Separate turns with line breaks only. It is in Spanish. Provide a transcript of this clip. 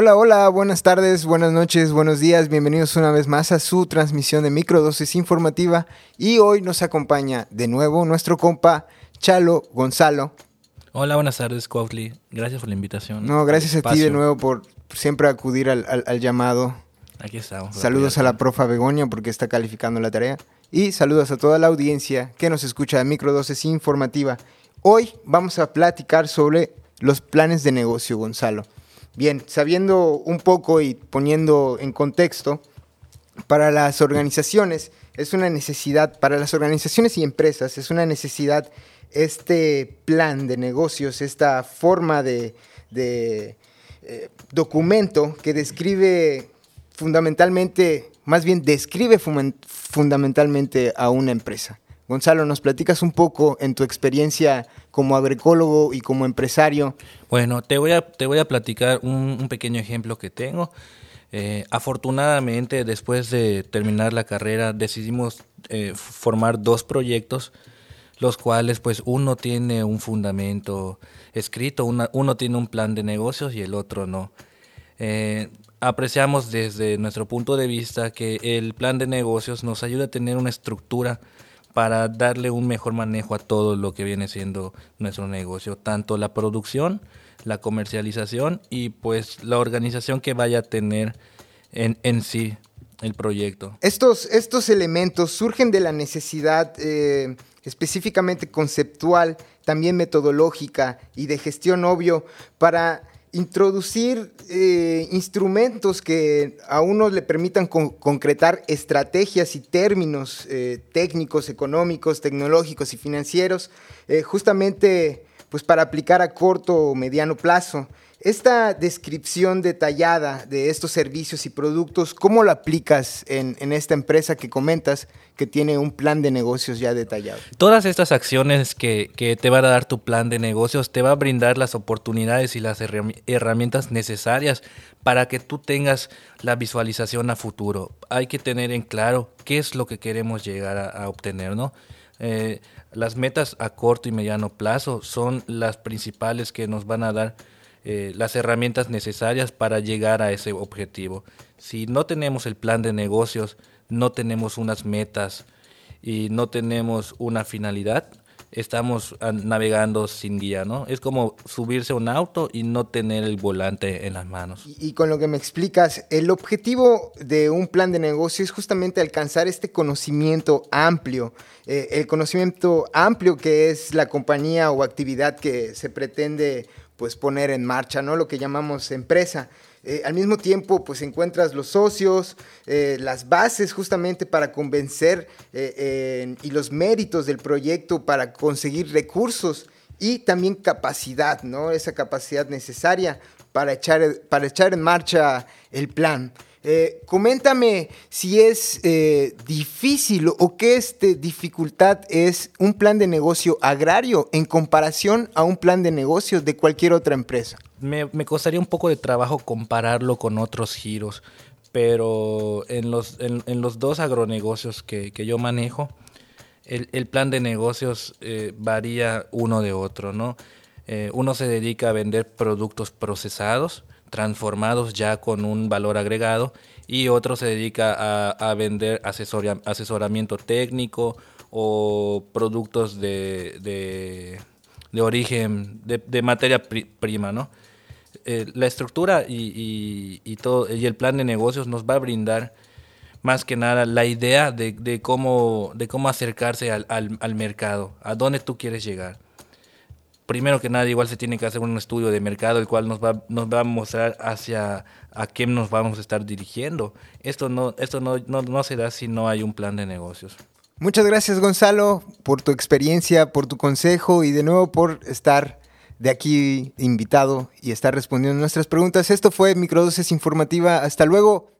Hola, hola, buenas tardes, buenas noches, buenos días, bienvenidos una vez más a su transmisión de microdosis informativa y hoy nos acompaña de nuevo nuestro compa Chalo Gonzalo.
Hola, buenas tardes, Cuautli. Gracias por la invitación.
No, gracias a ti de nuevo por siempre acudir al, al, llamado.
Aquí estamos.
Saludos a la profa Begonia porque está calificando la tarea. Y saludos a toda la audiencia que nos escucha de Microdosis Informativa. Hoy vamos a platicar sobre los planes de negocio, Gonzalo. Bien, sabiendo un poco y poniendo en contexto, para las organizaciones es una necesidad, para las organizaciones y empresas es una necesidad este plan de negocios, esta forma de, eh, documento que describe fundamentalmente, más bien describe fundamentalmente a una empresa. Gonzalo, ¿nos platicas un poco en tu experiencia como agricólogo y como empresario?
Bueno, te voy a, te voy a platicar un, pequeño ejemplo que tengo. Eh, afortunadamente, después de terminar la carrera, decidimos eh, formar dos proyectos, los cuales pues uno tiene un fundamento escrito, uno tiene un plan de negocios y el otro no. Eh, apreciamos desde nuestro punto de vista que el plan de negocios nos ayuda a tener una estructura para darle un mejor manejo a todo lo que viene siendo nuestro negocio, tanto la producción, la comercialización y pues la organización que vaya a tener en, en sí el proyecto.
Estos, estos elementos surgen de la necesidad eh, específicamente conceptual, también metodológica y de gestión, obvio, para introducir eh, instrumentos que a uno le permitan concretar estrategias y términos eh, técnicos, económicos, tecnológicos y financieros, eh, justamente pues para aplicar a corto o mediano plazo. Esta descripción detallada de estos servicios y productos, ¿cómo lo aplicas en, esta empresa que comentas que tiene un plan de negocios ya detallado?
Todas estas acciones que, que te va a dar tu plan de negocios te va a brindar las oportunidades y las herramientas necesarias para que tú tengas la visualización a futuro. Hay que tener en claro qué es lo que queremos llegar a, obtener, ¿no? Eh, las metas a corto y mediano plazo son las principales que nos van a dar eh, las herramientas necesarias para llegar a ese objetivo. Si no tenemos el plan de negocios, no tenemos unas metas y no tenemos una finalidad, estamos navegando sin guía, ¿no? Es como subirse a un auto y no tener el volante en las manos.
Y, con lo que me explicas, el objetivo de un plan de negocio es justamente alcanzar este conocimiento amplio, eh, el conocimiento amplio que es la compañía o actividad que se pretende pues poner en marcha, ¿no? Lo que llamamos empresa. Eh, al mismo tiempo, pues encuentras los socios, eh, las bases justamente para convencer eh, y los méritos del proyecto para conseguir recursos y también capacidad, ¿no? Esa capacidad necesaria para echar, para echar en marcha el plan. Eh, coméntame si es eh, difícil o qué este dificultad es un plan de negocio agrario en comparación a un plan de negocios de cualquier otra empresa.
Me, costaría un poco de trabajo compararlo con otros giros, pero en los, en, los dos agronegocios que, yo manejo, el, plan de negocios eh, varía uno de otro, ¿no? Uno se dedica a vender productos procesados, transformados ya con un valor agregado y otro se dedica a, vender asesoramiento técnico o productos de, de, origen, de, materia prima, ¿no? Eh, la estructura y, y, todo, y el plan de negocios nos va a brindar más que nada la idea de, cómo, de cómo acercarse al, al mercado, a dónde tú quieres llegar primero que nada igual se tiene que hacer un estudio de mercado el cual nos va, nos va a mostrar hacia a quién nos vamos a estar dirigiendo. Esto no, esto no, no, no se da si no hay un plan de negocios.
Muchas gracias Gonzalo por tu experiencia, por tu consejo y de nuevo por estar de aquí invitado y estar respondiendo nuestras preguntas. Esto fue Microdosis Informativa. Hasta luego.